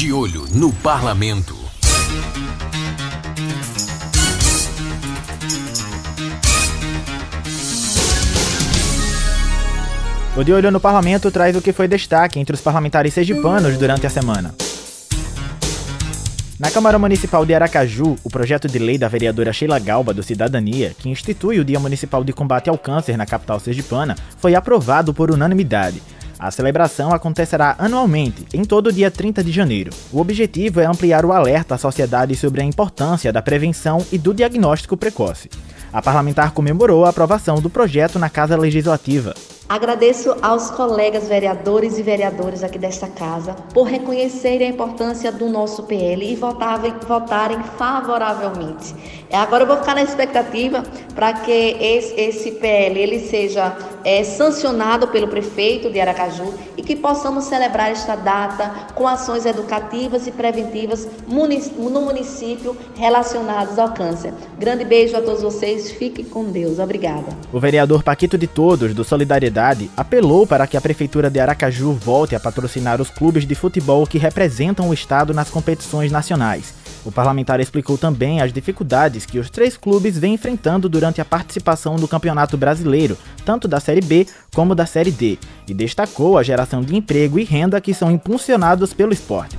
De olho no parlamento. O De Olho no Parlamento traz o que foi destaque entre os parlamentares sergipanos durante a semana. Na Câmara Municipal de Aracaju, o projeto de lei da vereadora Sheila Galba do Cidadania, que institui o Dia Municipal de Combate ao Câncer na capital sergipana, foi aprovado por unanimidade. A celebração acontecerá anualmente, em todo dia 30 de janeiro. O objetivo é ampliar o alerta à sociedade sobre a importância da prevenção e do diagnóstico precoce. A parlamentar comemorou a aprovação do projeto na Casa Legislativa. Agradeço aos colegas vereadores e vereadoras aqui desta casa por reconhecerem a importância do nosso PL e votarem, votarem favoravelmente. É, agora eu vou ficar na expectativa para que esse, esse, PL ele seja é, sancionado pelo prefeito de Aracaju e que possamos celebrar esta data com ações educativas e preventivas no município relacionadas ao câncer. Grande beijo a todos vocês, fiquem com Deus. Obrigada. O vereador Paquito de Todos, do Solidariedade cidade apelou para que a Prefeitura de Aracaju volte a patrocinar os clubes de futebol que representam o estado nas competições nacionais. O parlamentar explicou também as dificuldades que os três clubes vêm enfrentando durante a participação no Campeonato Brasileiro, tanto da Série B como da Série D, e destacou a geração de emprego e renda que são impulsionados pelo esporte.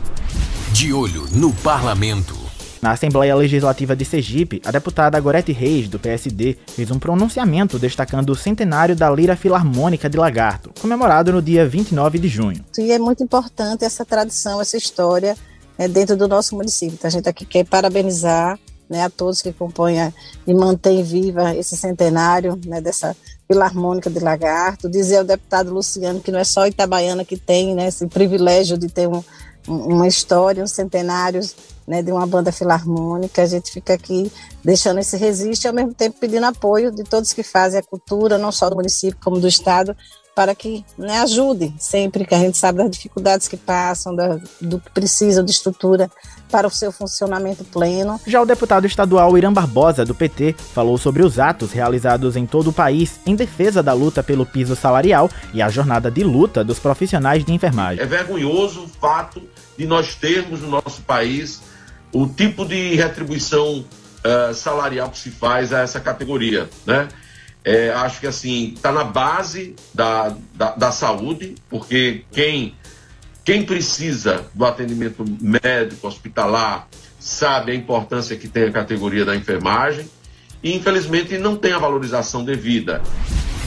De olho no parlamento. Na Assembleia Legislativa de Sergipe, a deputada Gorete Reis, do PSD, fez um pronunciamento destacando o centenário da Lira Filarmônica de Lagarto, comemorado no dia 29 de junho. E é muito importante essa tradição, essa história né, dentro do nosso município. Então, a gente aqui quer parabenizar né, a todos que compõem e mantêm viva esse centenário né, dessa Filarmônica de Lagarto. Dizer ao deputado Luciano que não é só Itabaiana que tem né, esse privilégio de ter um, uma história, um centenário né, de uma banda filarmônica. A gente fica aqui deixando esse resiste e ao mesmo tempo pedindo apoio de todos que fazem a cultura, não só do município como do estado, para que né, ajude sempre, que a gente sabe das dificuldades que passam, da, do que precisam de estrutura para o seu funcionamento pleno. Já o deputado estadual Irã Barbosa, do PT, falou sobre os atos realizados em todo o país em defesa da luta pelo piso salarial e a jornada de luta dos profissionais de enfermagem. É vergonhoso o fato de nós termos no nosso país o tipo de retribuição uh, salarial que se faz a essa categoria, né? É, acho que assim está na base da, da, da, saúde, porque quem, quem precisa do atendimento médico, hospitalar, sabe a importância que tem a categoria da enfermagem e infelizmente não tem a valorização devida.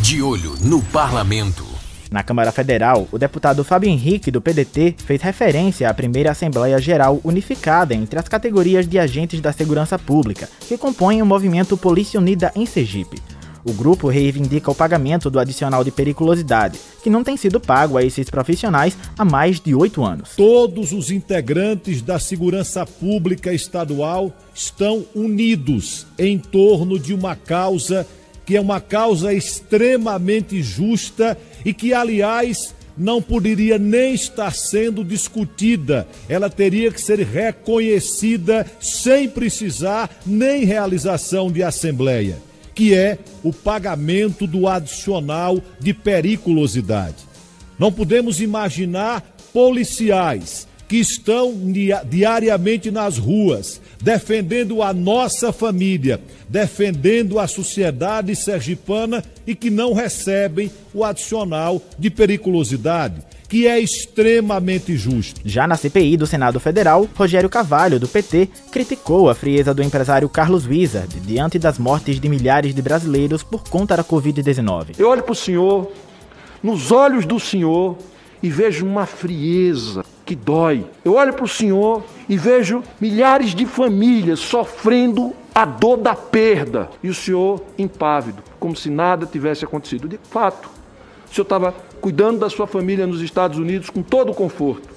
De olho no parlamento. Na Câmara Federal, o deputado Fábio Henrique, do PDT, fez referência à primeira Assembleia Geral unificada entre as categorias de agentes da segurança pública, que compõem o movimento Polícia Unida em Sergipe. O grupo reivindica o pagamento do adicional de periculosidade, que não tem sido pago a esses profissionais há mais de oito anos. Todos os integrantes da segurança pública estadual estão unidos em torno de uma causa que é uma causa extremamente justa e que, aliás, não poderia nem estar sendo discutida, ela teria que ser reconhecida sem precisar nem realização de assembleia, que é o pagamento do adicional de periculosidade. Não podemos imaginar policiais que estão diariamente nas ruas, defendendo a nossa família, defendendo a sociedade sergipana e que não recebem o adicional de periculosidade, que é extremamente justo. Já na CPI do Senado Federal, Rogério Cavalho, do PT, criticou a frieza do empresário Carlos Wizard diante das mortes de milhares de brasileiros por conta da Covid-19. Eu olho para o senhor, nos olhos do senhor, e vejo uma frieza que dói. Eu olho para o Senhor e vejo milhares de famílias sofrendo a dor da perda e o Senhor impávido, como se nada tivesse acontecido. De fato, o Senhor estava cuidando da sua família nos Estados Unidos com todo o conforto.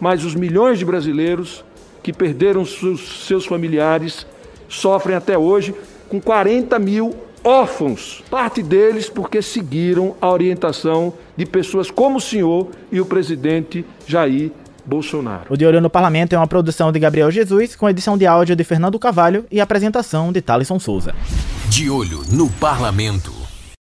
Mas os milhões de brasileiros que perderam seus, familiares sofrem até hoje com 40 mil órfãos, parte deles porque seguiram a orientação de pessoas como o senhor e o presidente Jair Bolsonaro. O De Olho no Parlamento é uma produção de Gabriel Jesus, com edição de áudio de Fernando Cavalho e apresentação de Thaleson Souza. De Olho no Parlamento.